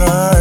llorar.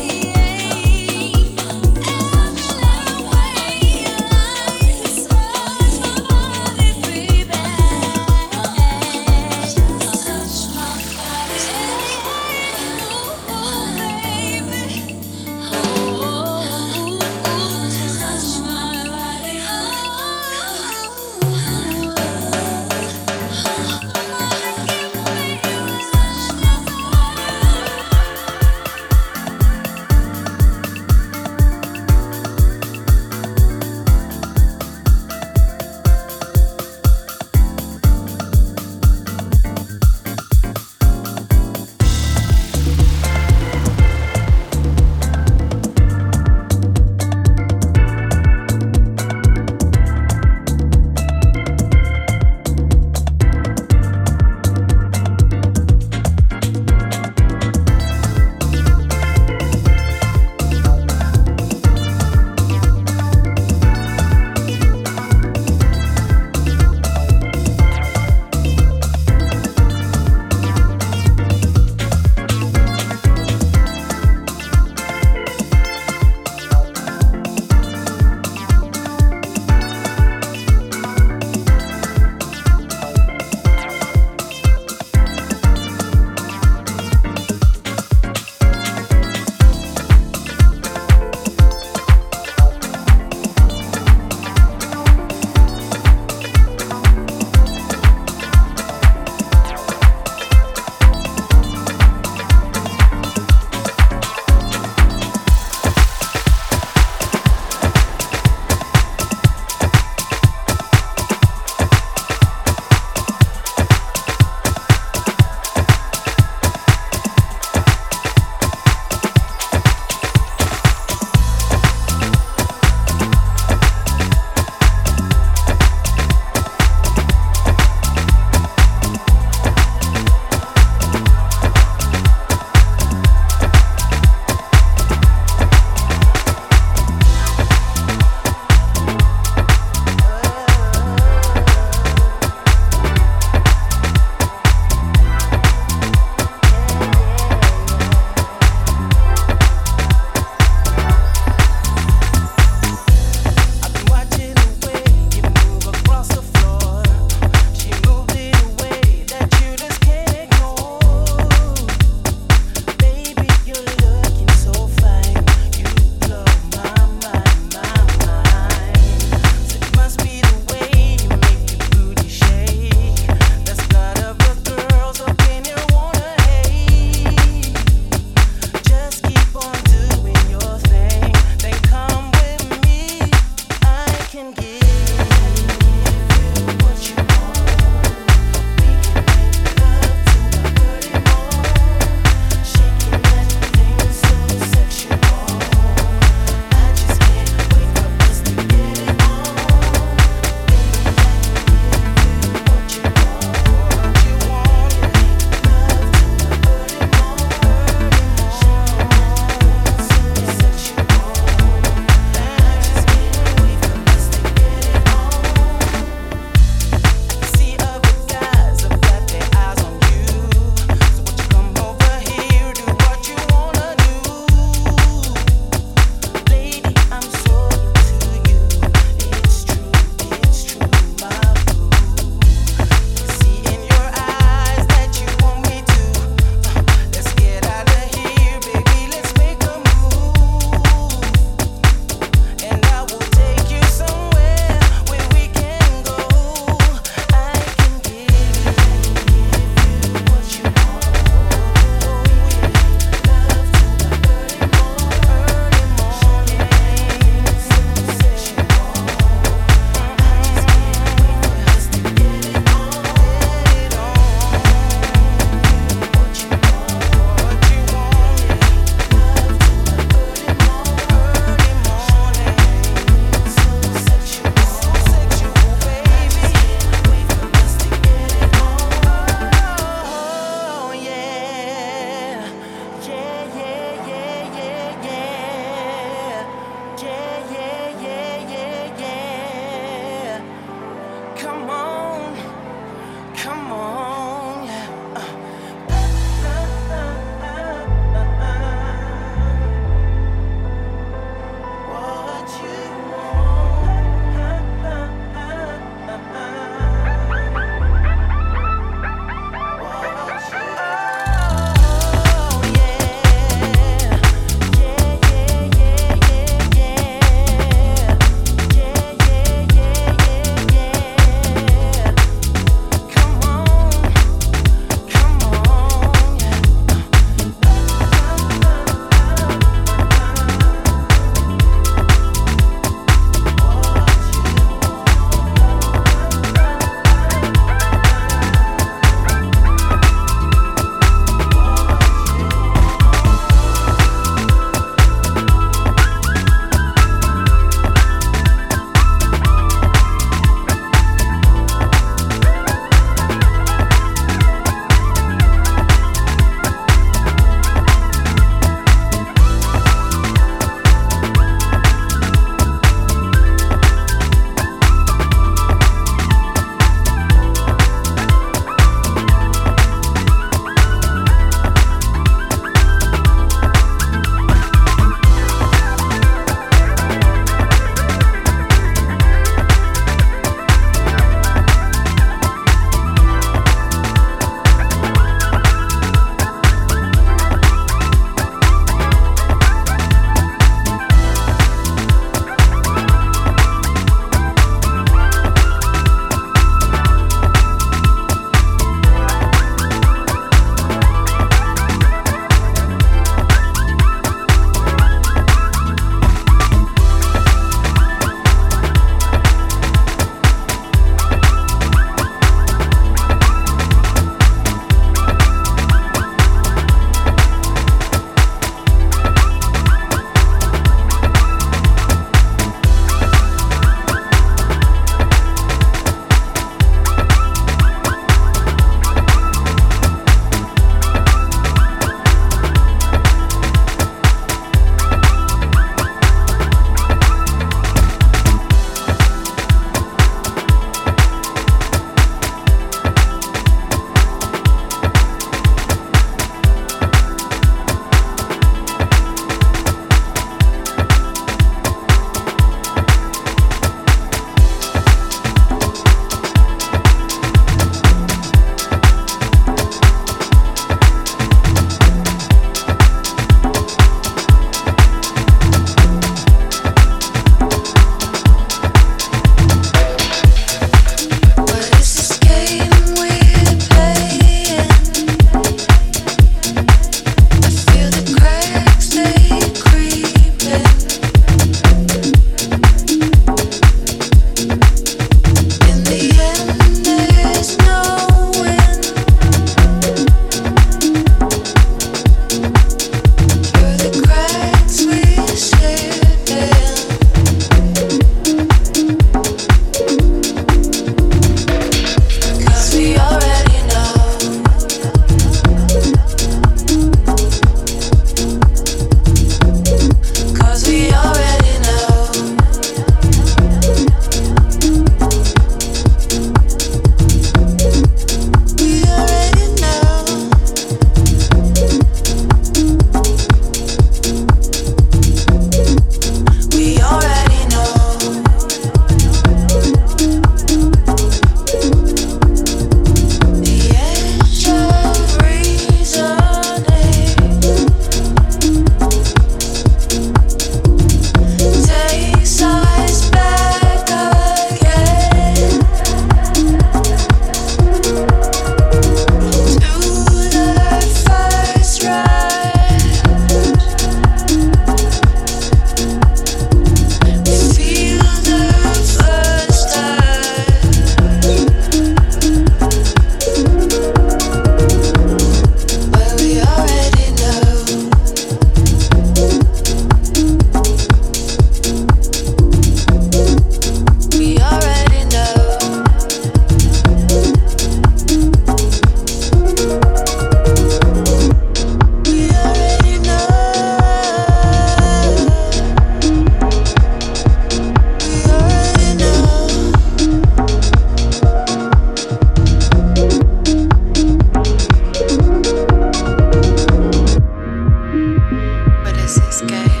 Okay.